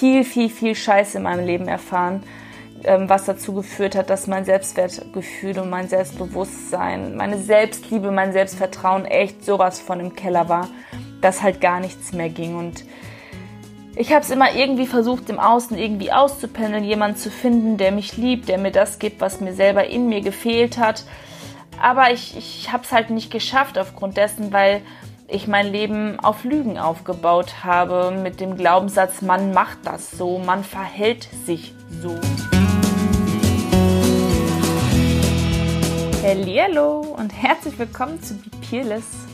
viel, viel, viel Scheiße in meinem Leben erfahren, ähm, was dazu geführt hat, dass mein Selbstwertgefühl und mein Selbstbewusstsein, meine Selbstliebe, mein Selbstvertrauen echt sowas von im Keller war, dass halt gar nichts mehr ging. Und ich habe es immer irgendwie versucht, im Außen irgendwie auszupendeln, jemanden zu finden, der mich liebt, der mir das gibt, was mir selber in mir gefehlt hat. Aber ich, ich habe es halt nicht geschafft aufgrund dessen, weil ich mein Leben auf Lügen aufgebaut habe mit dem Glaubenssatz, man macht das so, man verhält sich so. Hallo und herzlich willkommen zu Be Peerless.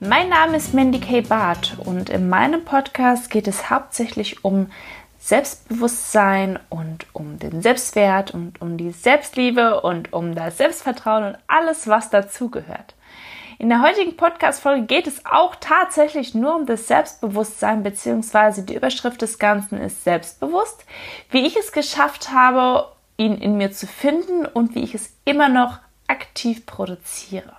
Mein Name ist Mandy K. Barth und in meinem Podcast geht es hauptsächlich um Selbstbewusstsein und um den Selbstwert und um die Selbstliebe und um das Selbstvertrauen und alles, was dazugehört. In der heutigen Podcast-Folge geht es auch tatsächlich nur um das Selbstbewusstsein, beziehungsweise die Überschrift des Ganzen ist Selbstbewusst, wie ich es geschafft habe, ihn in mir zu finden und wie ich es immer noch aktiv produziere.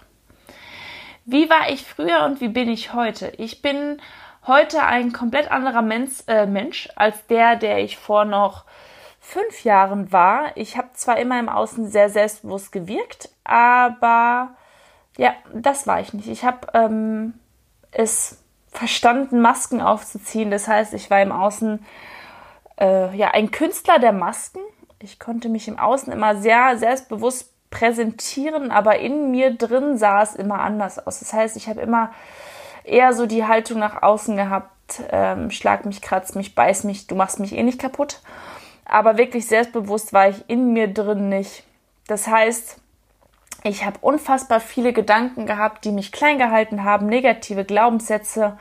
Wie war ich früher und wie bin ich heute? Ich bin heute ein komplett anderer Mensch, äh, Mensch als der, der ich vor noch fünf Jahren war. Ich habe zwar immer im Außen sehr selbstbewusst gewirkt, aber ja, das war ich nicht. Ich habe ähm, es verstanden, Masken aufzuziehen. Das heißt, ich war im Außen äh, ja ein Künstler der Masken. Ich konnte mich im Außen immer sehr selbstbewusst präsentieren, aber in mir drin sah es immer anders aus. Das heißt, ich habe immer eher so die Haltung nach außen gehabt, ähm, schlag mich, kratz mich, beiß mich, du machst mich eh nicht kaputt. Aber wirklich selbstbewusst war ich in mir drin nicht. Das heißt, ich habe unfassbar viele Gedanken gehabt, die mich klein gehalten haben, negative Glaubenssätze.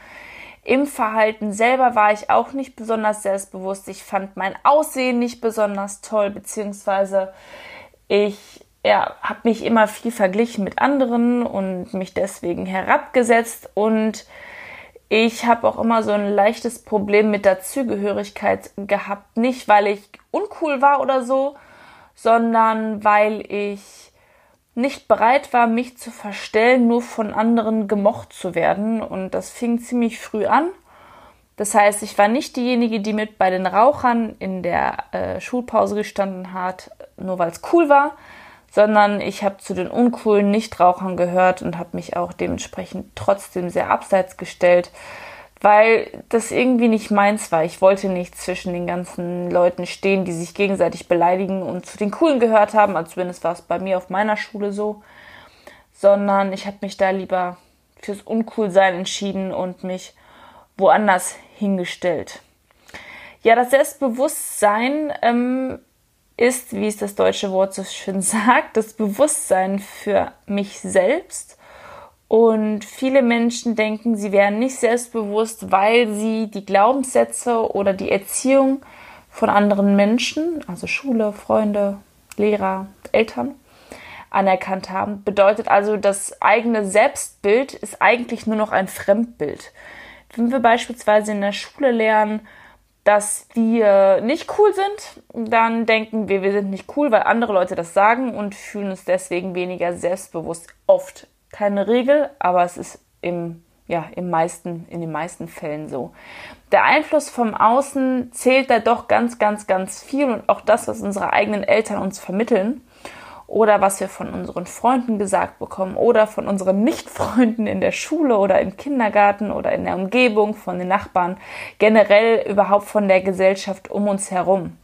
Im Verhalten selber war ich auch nicht besonders selbstbewusst. Ich fand mein Aussehen nicht besonders toll, beziehungsweise ich ja, habe mich immer viel verglichen mit anderen und mich deswegen herabgesetzt und ich habe auch immer so ein leichtes Problem mit der Zugehörigkeit gehabt. Nicht, weil ich uncool war oder so, sondern weil ich nicht bereit war, mich zu verstellen, nur von anderen gemocht zu werden. Und das fing ziemlich früh an. Das heißt, ich war nicht diejenige, die mit bei den Rauchern in der äh, Schulpause gestanden hat, nur weil es cool war, sondern ich habe zu den uncoolen Nichtrauchern gehört und habe mich auch dementsprechend trotzdem sehr abseits gestellt, weil das irgendwie nicht meins war. Ich wollte nicht zwischen den ganzen Leuten stehen, die sich gegenseitig beleidigen und zu den Coolen gehört haben, als zumindest war es bei mir auf meiner Schule so, sondern ich habe mich da lieber fürs Uncoolsein entschieden und mich woanders hingestellt. Ja, das Selbstbewusstsein ähm, ist, wie es das deutsche Wort so schön sagt, das Bewusstsein für mich selbst und viele Menschen denken, sie wären nicht selbstbewusst, weil sie die Glaubenssätze oder die Erziehung von anderen Menschen, also Schule, Freunde, Lehrer, Eltern, anerkannt haben. Bedeutet also, das eigene Selbstbild ist eigentlich nur noch ein Fremdbild. Wenn wir beispielsweise in der Schule lernen, dass wir nicht cool sind, dann denken wir, wir sind nicht cool, weil andere Leute das sagen und fühlen uns deswegen weniger selbstbewusst. Oft keine Regel, aber es ist im, ja, im meisten, in den meisten Fällen so. Der Einfluss vom Außen zählt da doch ganz, ganz, ganz viel und auch das, was unsere eigenen Eltern uns vermitteln oder was wir von unseren Freunden gesagt bekommen oder von unseren Nichtfreunden in der Schule oder im Kindergarten oder in der Umgebung, von den Nachbarn, generell überhaupt von der Gesellschaft um uns herum.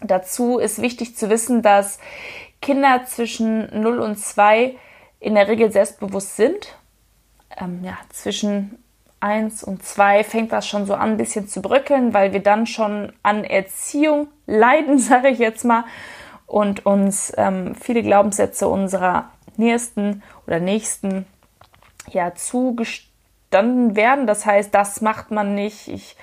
Dazu ist wichtig zu wissen, dass Kinder zwischen 0 und 2 in der Regel selbstbewusst sind. Ähm, ja, zwischen 1 und 2 fängt das schon so an, ein bisschen zu bröckeln, weil wir dann schon an Erziehung leiden, sage ich jetzt mal, und uns ähm, viele Glaubenssätze unserer Nächsten oder Nächsten ja zugestanden werden. Das heißt, das macht man nicht. Ich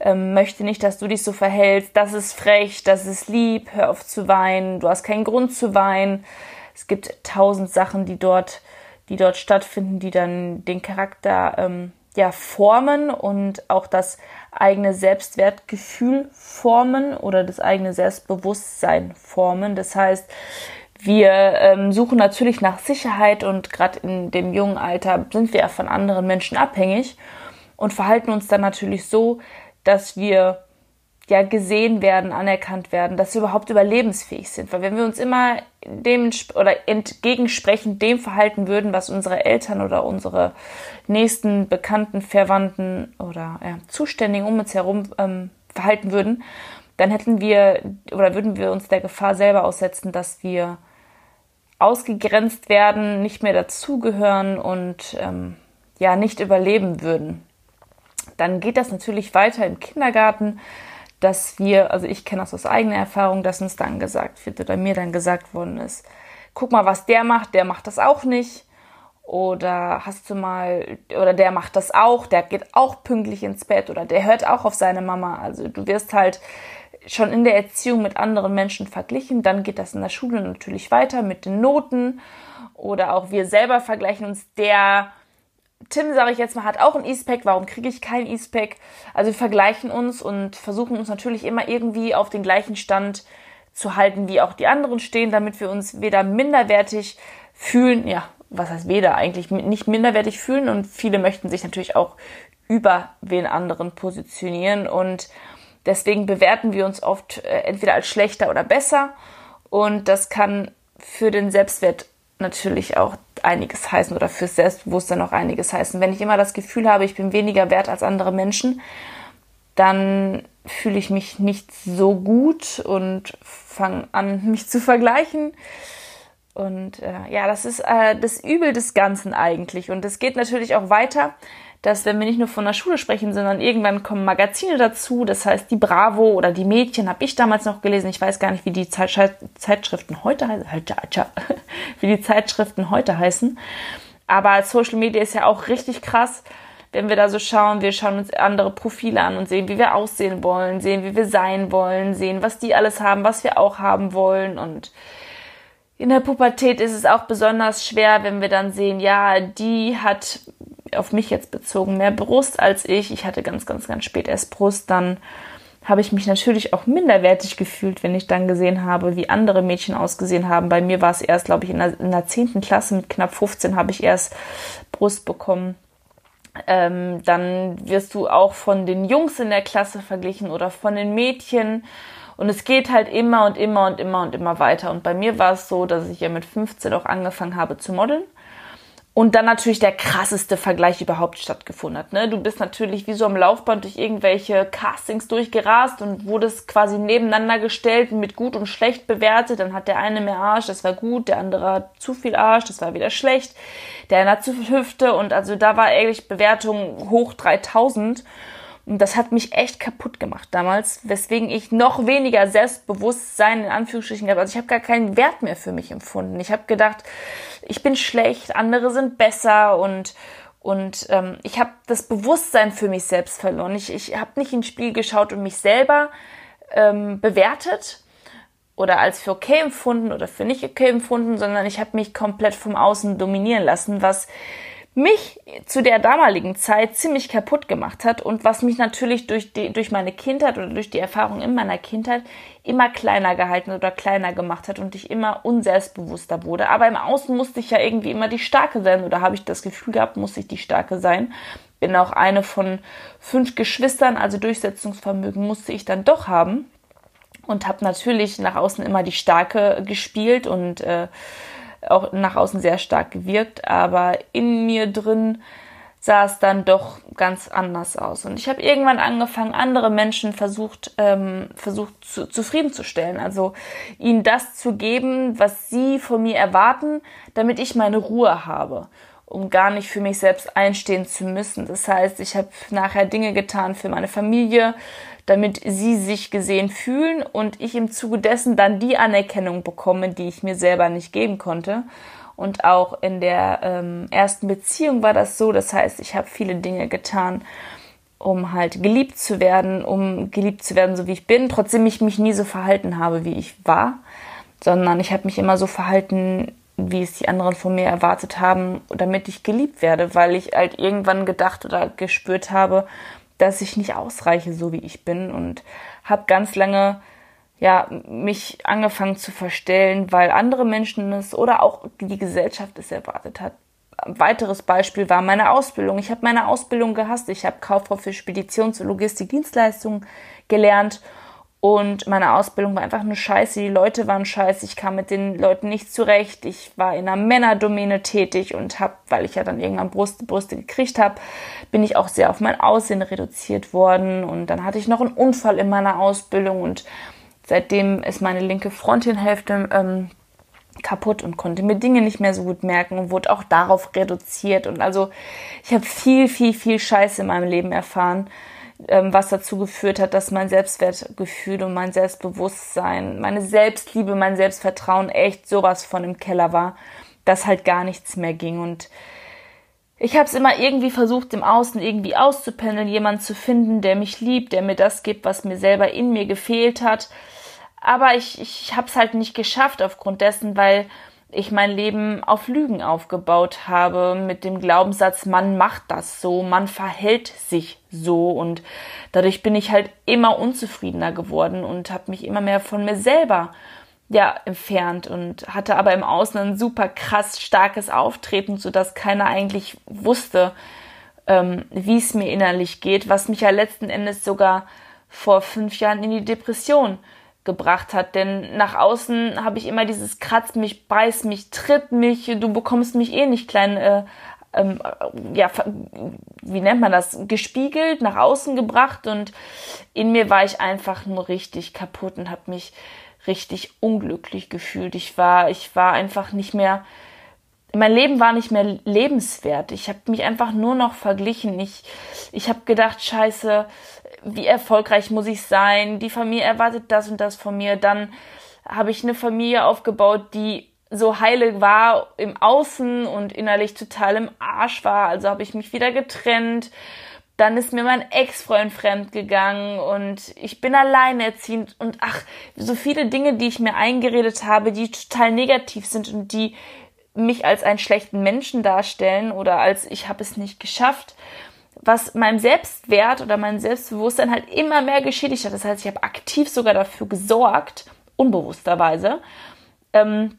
ähm, möchte nicht, dass du dich so verhältst. Das ist frech, das ist lieb. Hör auf zu weinen. Du hast keinen Grund zu weinen. Es gibt tausend Sachen, die dort, die dort stattfinden, die dann den Charakter ähm, ja formen und auch das eigene Selbstwertgefühl formen oder das eigene Selbstbewusstsein formen. Das heißt, wir ähm, suchen natürlich nach Sicherheit und gerade in dem jungen Alter sind wir ja von anderen Menschen abhängig und verhalten uns dann natürlich so, dass wir ja gesehen werden, anerkannt werden, dass wir überhaupt überlebensfähig sind. Weil wenn wir uns immer dem oder entgegensprechend dem verhalten würden, was unsere Eltern oder unsere nächsten Bekannten, Verwandten oder ja, Zuständigen um uns herum ähm, verhalten würden, dann hätten wir oder würden wir uns der Gefahr selber aussetzen, dass wir ausgegrenzt werden, nicht mehr dazugehören und ähm, ja nicht überleben würden. Dann geht das natürlich weiter im Kindergarten, dass wir, also ich kenne das aus eigener Erfahrung, dass uns dann gesagt wird oder mir dann gesagt worden ist, guck mal, was der macht, der macht das auch nicht. Oder hast du mal, oder der macht das auch, der geht auch pünktlich ins Bett oder der hört auch auf seine Mama. Also du wirst halt schon in der Erziehung mit anderen Menschen verglichen. Dann geht das in der Schule natürlich weiter mit den Noten. Oder auch wir selber vergleichen uns der Tim, sage ich jetzt mal, hat auch ein E-Spec, warum kriege ich kein E-Spec? Also wir vergleichen uns und versuchen uns natürlich immer irgendwie auf den gleichen Stand zu halten, wie auch die anderen stehen, damit wir uns weder minderwertig fühlen, ja, was heißt weder eigentlich, nicht minderwertig fühlen und viele möchten sich natürlich auch über wen anderen positionieren und deswegen bewerten wir uns oft äh, entweder als schlechter oder besser und das kann für den Selbstwert natürlich auch einiges heißen oder fürs Selbstbewusstsein auch einiges heißen. Wenn ich immer das Gefühl habe, ich bin weniger wert als andere Menschen, dann fühle ich mich nicht so gut und fange an, mich zu vergleichen. Und äh, ja, das ist äh, das Übel des Ganzen eigentlich. Und es geht natürlich auch weiter dass wenn wir nicht nur von der Schule sprechen, sondern irgendwann kommen Magazine dazu, das heißt die Bravo oder die Mädchen habe ich damals noch gelesen. Ich weiß gar nicht, wie die Zeitschriften heute heißen, wie die Zeitschriften heute heißen. Aber Social Media ist ja auch richtig krass, wenn wir da so schauen. Wir schauen uns andere Profile an und sehen, wie wir aussehen wollen, sehen, wie wir sein wollen, sehen, was die alles haben, was wir auch haben wollen und in der Pubertät ist es auch besonders schwer, wenn wir dann sehen, ja, die hat auf mich jetzt bezogen mehr Brust als ich. Ich hatte ganz, ganz, ganz spät erst Brust. Dann habe ich mich natürlich auch minderwertig gefühlt, wenn ich dann gesehen habe, wie andere Mädchen ausgesehen haben. Bei mir war es erst, glaube ich, in der, in der 10. Klasse mit knapp 15 habe ich erst Brust bekommen. Ähm, dann wirst du auch von den Jungs in der Klasse verglichen oder von den Mädchen. Und es geht halt immer und immer und immer und immer weiter. Und bei mir war es so, dass ich ja mit 15 auch angefangen habe zu modeln und dann natürlich der krasseste Vergleich überhaupt stattgefunden hat. Ne? Du bist natürlich wie so am Laufband durch irgendwelche Castings durchgerast und wurdest quasi nebeneinander gestellt mit gut und schlecht bewertet. Dann hat der eine mehr Arsch, das war gut, der andere hat zu viel Arsch, das war wieder schlecht. Der eine hat zu viel Hüfte und also da war eigentlich Bewertung hoch 3000. Und das hat mich echt kaputt gemacht damals, weswegen ich noch weniger Selbstbewusstsein in Anführungsstrichen gehabt. Also ich habe gar keinen Wert mehr für mich empfunden. Ich habe gedacht, ich bin schlecht, andere sind besser und und ähm, ich habe das Bewusstsein für mich selbst verloren. Ich, ich habe nicht ins Spiel geschaut und mich selber ähm, bewertet oder als für okay empfunden oder für nicht okay empfunden, sondern ich habe mich komplett vom Außen dominieren lassen, was mich zu der damaligen Zeit ziemlich kaputt gemacht hat und was mich natürlich durch, die, durch meine Kindheit oder durch die Erfahrung in meiner Kindheit immer kleiner gehalten oder kleiner gemacht hat und ich immer unselbstbewusster wurde. Aber im Außen musste ich ja irgendwie immer die Starke sein oder habe ich das Gefühl gehabt, muss ich die Starke sein. Bin auch eine von fünf Geschwistern, also Durchsetzungsvermögen musste ich dann doch haben und habe natürlich nach außen immer die Starke gespielt und äh, auch nach außen sehr stark gewirkt, aber in mir drin sah es dann doch ganz anders aus. Und ich habe irgendwann angefangen, andere Menschen versucht, ähm, versucht zu, zufriedenzustellen. Also ihnen das zu geben, was sie von mir erwarten, damit ich meine Ruhe habe um gar nicht für mich selbst einstehen zu müssen. Das heißt, ich habe nachher Dinge getan für meine Familie, damit sie sich gesehen fühlen und ich im Zuge dessen dann die Anerkennung bekomme, die ich mir selber nicht geben konnte. Und auch in der ähm, ersten Beziehung war das so. Das heißt, ich habe viele Dinge getan, um halt geliebt zu werden, um geliebt zu werden, so wie ich bin, trotzdem ich mich nie so verhalten habe, wie ich war, sondern ich habe mich immer so verhalten, wie es die anderen von mir erwartet haben, damit ich geliebt werde, weil ich halt irgendwann gedacht oder gespürt habe, dass ich nicht ausreiche, so wie ich bin und habe ganz lange ja mich angefangen zu verstellen, weil andere Menschen es oder auch die Gesellschaft es erwartet hat. weiteres Beispiel war meine Ausbildung. Ich habe meine Ausbildung gehasst. Ich habe Kauffrau für Speditions- und Logistikdienstleistungen gelernt und meine Ausbildung war einfach nur scheiße. Die Leute waren scheiße. Ich kam mit den Leuten nicht zurecht. Ich war in einer Männerdomäne tätig und habe, weil ich ja dann irgendwann Brust, Brüste gekriegt habe, bin ich auch sehr auf mein Aussehen reduziert worden. Und dann hatte ich noch einen Unfall in meiner Ausbildung und seitdem ist meine linke Frontinhälfte ähm, kaputt und konnte mir Dinge nicht mehr so gut merken und wurde auch darauf reduziert. Und also ich habe viel, viel, viel Scheiße in meinem Leben erfahren was dazu geführt hat, dass mein Selbstwertgefühl und mein Selbstbewusstsein, meine Selbstliebe, mein Selbstvertrauen echt sowas von im Keller war, dass halt gar nichts mehr ging. Und ich habe es immer irgendwie versucht, im Außen irgendwie auszupendeln, jemanden zu finden, der mich liebt, der mir das gibt, was mir selber in mir gefehlt hat. Aber ich, ich habe es halt nicht geschafft aufgrund dessen, weil ich mein Leben auf Lügen aufgebaut habe, mit dem Glaubenssatz, man macht das so, man verhält sich so und dadurch bin ich halt immer unzufriedener geworden und habe mich immer mehr von mir selber ja entfernt und hatte aber im Außen ein super krass starkes Auftreten, so dass keiner eigentlich wusste, ähm, wie es mir innerlich geht, was mich ja letzten Endes sogar vor fünf Jahren in die Depression gebracht hat. Denn nach außen habe ich immer dieses Kratz mich, beiß mich, tritt mich, du bekommst mich eh nicht klein, äh, ähm, ja, wie nennt man das, gespiegelt, nach außen gebracht und in mir war ich einfach nur richtig kaputt und habe mich richtig unglücklich gefühlt. Ich war, ich war einfach nicht mehr, mein Leben war nicht mehr lebenswert. Ich habe mich einfach nur noch verglichen. Ich, ich habe gedacht, scheiße, wie erfolgreich muss ich sein? Die Familie erwartet das und das von mir. Dann habe ich eine Familie aufgebaut, die so heile war im Außen und innerlich total im Arsch war. Also habe ich mich wieder getrennt. Dann ist mir mein Ex-Freund fremd gegangen und ich bin alleinerziehend und ach, so viele Dinge, die ich mir eingeredet habe, die total negativ sind und die mich als einen schlechten Menschen darstellen oder als ich habe es nicht geschafft was meinem Selbstwert oder mein Selbstbewusstsein halt immer mehr geschädigt hat. Das heißt, ich habe aktiv sogar dafür gesorgt, unbewussterweise, ähm,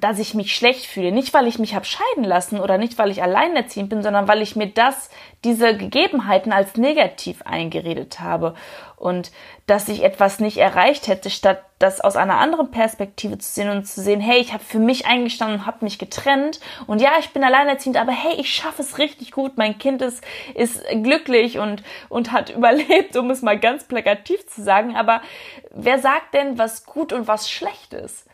dass ich mich schlecht fühle. Nicht, weil ich mich habe scheiden lassen oder nicht, weil ich alleinerziehend bin, sondern weil ich mir das, diese Gegebenheiten als negativ eingeredet habe und dass ich etwas nicht erreicht hätte, statt das aus einer anderen Perspektive zu sehen und zu sehen, hey, ich habe für mich eingestanden und habe mich getrennt und ja, ich bin alleinerziehend, aber hey, ich schaffe es richtig gut, mein Kind ist, ist glücklich und, und hat überlebt, um es mal ganz plakativ zu sagen, aber wer sagt denn, was gut und was schlecht ist?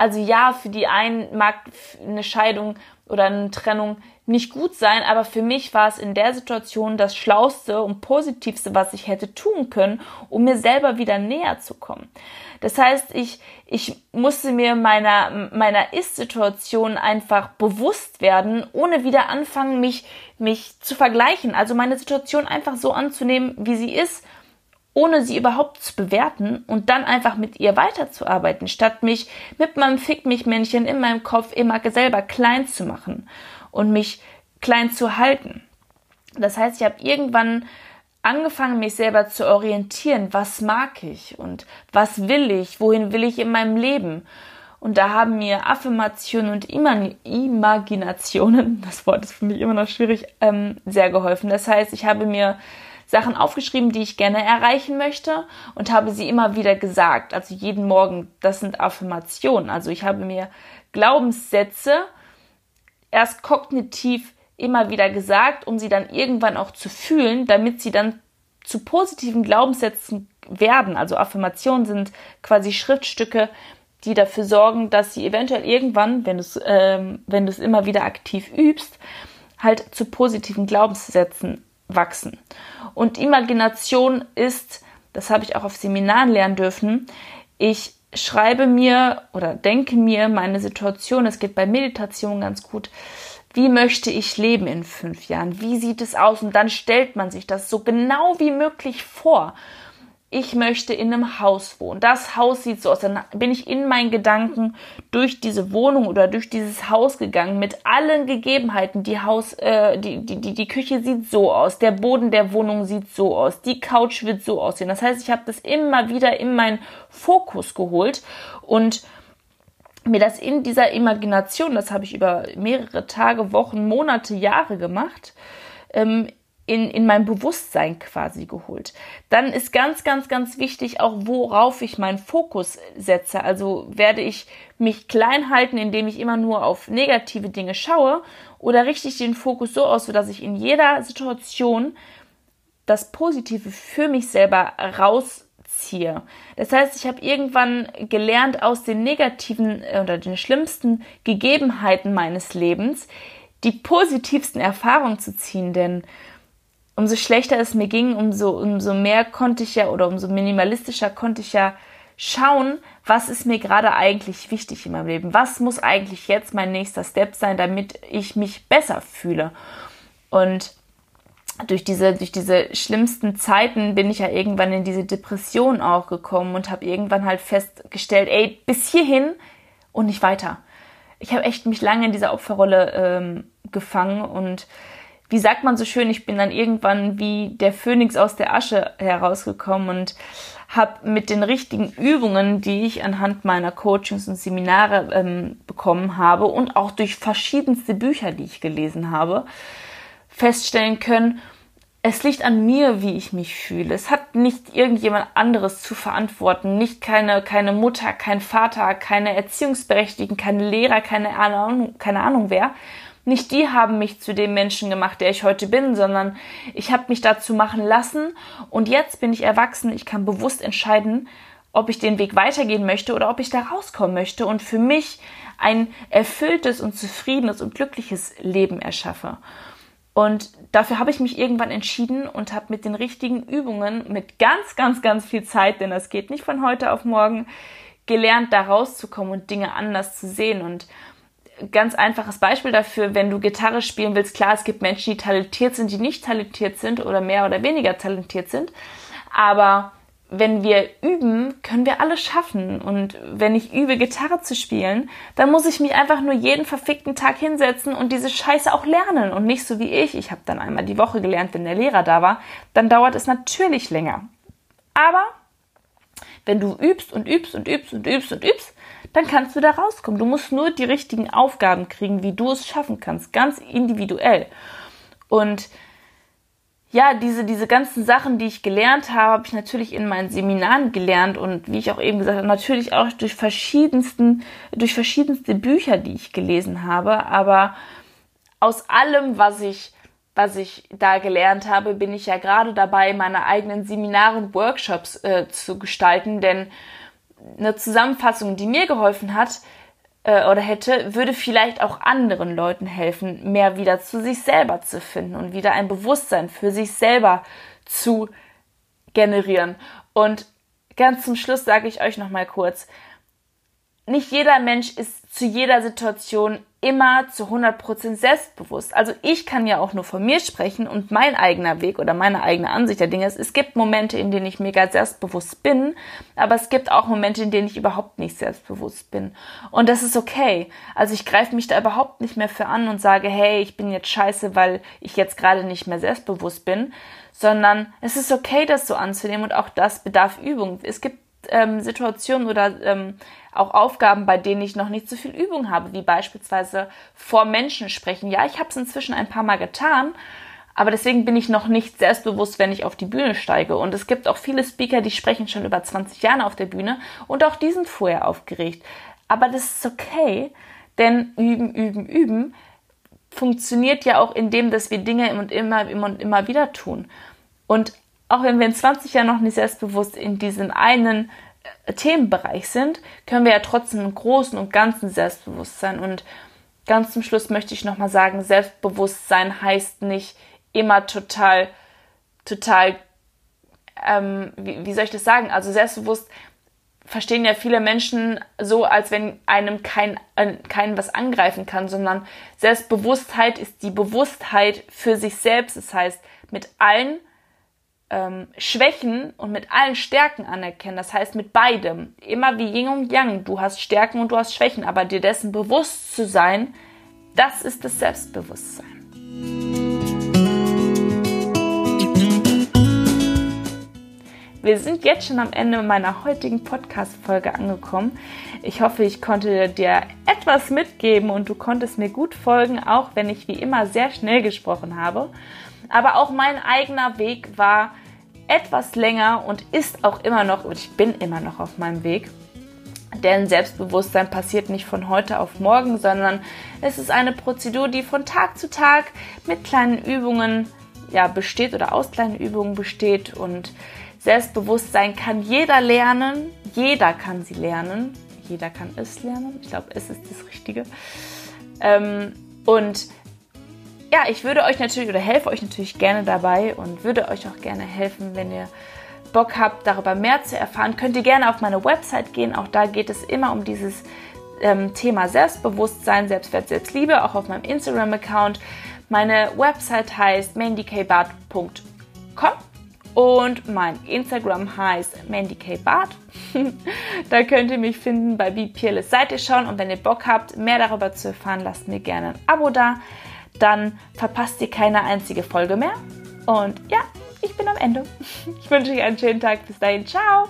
Also ja, für die einen mag eine Scheidung oder eine Trennung nicht gut sein, aber für mich war es in der Situation das Schlauste und Positivste, was ich hätte tun können, um mir selber wieder näher zu kommen. Das heißt, ich, ich musste mir meiner, meiner Ist-Situation einfach bewusst werden, ohne wieder anfangen, mich, mich zu vergleichen. Also meine Situation einfach so anzunehmen, wie sie ist ohne sie überhaupt zu bewerten und dann einfach mit ihr weiterzuarbeiten, statt mich mit meinem Fick mich Männchen in meinem Kopf immer selber klein zu machen und mich klein zu halten. Das heißt, ich habe irgendwann angefangen, mich selber zu orientieren, was mag ich und was will ich, wohin will ich in meinem Leben. Und da haben mir Affirmationen und Imaginationen, das Wort ist für mich immer noch schwierig, ähm, sehr geholfen. Das heißt, ich habe mir Sachen aufgeschrieben, die ich gerne erreichen möchte und habe sie immer wieder gesagt. Also jeden Morgen, das sind Affirmationen. Also ich habe mir Glaubenssätze erst kognitiv immer wieder gesagt, um sie dann irgendwann auch zu fühlen, damit sie dann zu positiven Glaubenssätzen werden. Also Affirmationen sind quasi Schriftstücke, die dafür sorgen, dass sie eventuell irgendwann, wenn du es ähm, immer wieder aktiv übst, halt zu positiven Glaubenssätzen wachsen. Und Imagination ist, das habe ich auch auf Seminaren lernen dürfen, ich schreibe mir oder denke mir meine Situation, es geht bei Meditation ganz gut, wie möchte ich leben in fünf Jahren? Wie sieht es aus? Und dann stellt man sich das so genau wie möglich vor ich möchte in einem Haus wohnen. Das Haus sieht so aus. Dann bin ich in meinen Gedanken durch diese Wohnung oder durch dieses Haus gegangen mit allen Gegebenheiten. Die Haus, äh, die, die, die, die Küche sieht so aus. Der Boden der Wohnung sieht so aus. Die Couch wird so aussehen. Das heißt, ich habe das immer wieder in meinen Fokus geholt und mir das in dieser Imagination, das habe ich über mehrere Tage, Wochen, Monate, Jahre gemacht, ähm, in, in mein Bewusstsein quasi geholt. Dann ist ganz, ganz, ganz wichtig auch, worauf ich meinen Fokus setze. Also werde ich mich klein halten, indem ich immer nur auf negative Dinge schaue oder richte ich den Fokus so aus, dass ich in jeder Situation das Positive für mich selber rausziehe. Das heißt, ich habe irgendwann gelernt, aus den negativen äh, oder den schlimmsten Gegebenheiten meines Lebens die positivsten Erfahrungen zu ziehen, denn umso schlechter es mir ging, umso, umso mehr konnte ich ja oder umso minimalistischer konnte ich ja schauen, was ist mir gerade eigentlich wichtig in meinem Leben? Was muss eigentlich jetzt mein nächster Step sein, damit ich mich besser fühle? Und durch diese, durch diese schlimmsten Zeiten bin ich ja irgendwann in diese Depression auch gekommen und habe irgendwann halt festgestellt, ey, bis hierhin und nicht weiter. Ich habe echt mich lange in dieser Opferrolle ähm, gefangen und wie sagt man so schön, ich bin dann irgendwann wie der Phönix aus der Asche herausgekommen und habe mit den richtigen Übungen, die ich anhand meiner Coachings und Seminare ähm, bekommen habe und auch durch verschiedenste Bücher, die ich gelesen habe, feststellen können, es liegt an mir, wie ich mich fühle. Es hat nicht irgendjemand anderes zu verantworten. Nicht keine, keine Mutter, kein Vater, keine Erziehungsberechtigten, keine Lehrer, keine Ahnung, keine Ahnung wer. Nicht die haben mich zu dem Menschen gemacht, der ich heute bin, sondern ich habe mich dazu machen lassen und jetzt bin ich erwachsen. Ich kann bewusst entscheiden, ob ich den Weg weitergehen möchte oder ob ich da rauskommen möchte und für mich ein erfülltes und zufriedenes und glückliches Leben erschaffe. Und dafür habe ich mich irgendwann entschieden und habe mit den richtigen Übungen, mit ganz, ganz, ganz viel Zeit, denn das geht nicht von heute auf morgen, gelernt, da rauszukommen und Dinge anders zu sehen. Und ganz einfaches Beispiel dafür, wenn du Gitarre spielen willst, klar, es gibt Menschen, die talentiert sind, die nicht talentiert sind oder mehr oder weniger talentiert sind. Aber wenn wir üben, können wir alles schaffen. Und wenn ich übe, Gitarre zu spielen, dann muss ich mich einfach nur jeden verfickten Tag hinsetzen und diese Scheiße auch lernen. Und nicht so wie ich. Ich habe dann einmal die Woche gelernt, wenn der Lehrer da war. Dann dauert es natürlich länger. Aber wenn du übst und übst und übst und übst und übst, dann kannst du da rauskommen. Du musst nur die richtigen Aufgaben kriegen, wie du es schaffen kannst, ganz individuell. Und ja, diese, diese ganzen Sachen, die ich gelernt habe, habe ich natürlich in meinen Seminaren gelernt und wie ich auch eben gesagt habe, natürlich auch durch verschiedensten, durch verschiedenste Bücher, die ich gelesen habe. Aber aus allem, was ich, was ich da gelernt habe, bin ich ja gerade dabei, meine eigenen Seminare und Workshops äh, zu gestalten, denn eine Zusammenfassung, die mir geholfen hat äh, oder hätte, würde vielleicht auch anderen Leuten helfen, mehr wieder zu sich selber zu finden und wieder ein Bewusstsein für sich selber zu generieren. Und ganz zum Schluss sage ich euch noch mal kurz, nicht jeder Mensch ist zu jeder Situation immer zu 100% selbstbewusst. Also ich kann ja auch nur von mir sprechen und mein eigener Weg oder meine eigene Ansicht der Dinge ist, es gibt Momente, in denen ich mega selbstbewusst bin, aber es gibt auch Momente, in denen ich überhaupt nicht selbstbewusst bin. Und das ist okay. Also ich greife mich da überhaupt nicht mehr für an und sage, hey, ich bin jetzt scheiße, weil ich jetzt gerade nicht mehr selbstbewusst bin, sondern es ist okay, das so anzunehmen und auch das bedarf Übung. Es gibt ähm, Situationen oder ähm, auch Aufgaben, bei denen ich noch nicht so viel Übung habe, wie beispielsweise vor Menschen sprechen. Ja, ich habe es inzwischen ein paar Mal getan, aber deswegen bin ich noch nicht selbstbewusst, wenn ich auf die Bühne steige. Und es gibt auch viele Speaker, die sprechen schon über 20 Jahre auf der Bühne und auch die sind vorher aufgeregt. Aber das ist okay, denn üben, üben, üben funktioniert ja auch in dem, dass wir Dinge immer und immer, immer und immer wieder tun. Und auch wenn wir in 20 Jahren noch nicht selbstbewusst in diesem einen Themenbereich sind, können wir ja trotzdem im Großen und Ganzen selbstbewusst sein. Und ganz zum Schluss möchte ich nochmal sagen, Selbstbewusstsein heißt nicht immer total, total, ähm, wie, wie soll ich das sagen? Also selbstbewusst verstehen ja viele Menschen so, als wenn einem kein, äh, keinen was angreifen kann, sondern Selbstbewusstheit ist die Bewusstheit für sich selbst. Das heißt, mit allen ähm, Schwächen und mit allen Stärken anerkennen. Das heißt mit beidem. Immer wie Yin und Yang. Du hast Stärken und du hast Schwächen, aber dir dessen bewusst zu sein, das ist das Selbstbewusstsein. wir sind jetzt schon am Ende meiner heutigen Podcast-Folge angekommen. Ich hoffe, ich konnte dir etwas mitgeben und du konntest mir gut folgen, auch wenn ich wie immer sehr schnell gesprochen habe. Aber auch mein eigener Weg war etwas länger und ist auch immer noch, und ich bin immer noch auf meinem Weg. Denn Selbstbewusstsein passiert nicht von heute auf morgen, sondern es ist eine Prozedur, die von Tag zu Tag mit kleinen Übungen ja, besteht oder aus kleinen Übungen besteht. Und Selbstbewusstsein kann jeder lernen. Jeder kann sie lernen. Jeder kann es lernen. Ich glaube, es ist das Richtige. Ähm, und ja, ich würde euch natürlich oder helfe euch natürlich gerne dabei und würde euch auch gerne helfen, wenn ihr Bock habt, darüber mehr zu erfahren, könnt ihr gerne auf meine Website gehen. Auch da geht es immer um dieses ähm, Thema Selbstbewusstsein, Selbstwert, Selbstliebe, auch auf meinem Instagram-Account. Meine Website heißt mandykbart.com und mein Instagram heißt mandykbart. da könnt ihr mich finden bei Be Peerless. Seid ihr schon und wenn ihr Bock habt, mehr darüber zu erfahren, lasst mir gerne ein Abo da. Dann verpasst ihr keine einzige Folge mehr. Und ja, ich bin am Ende. Ich wünsche euch einen schönen Tag. Bis dahin. Ciao.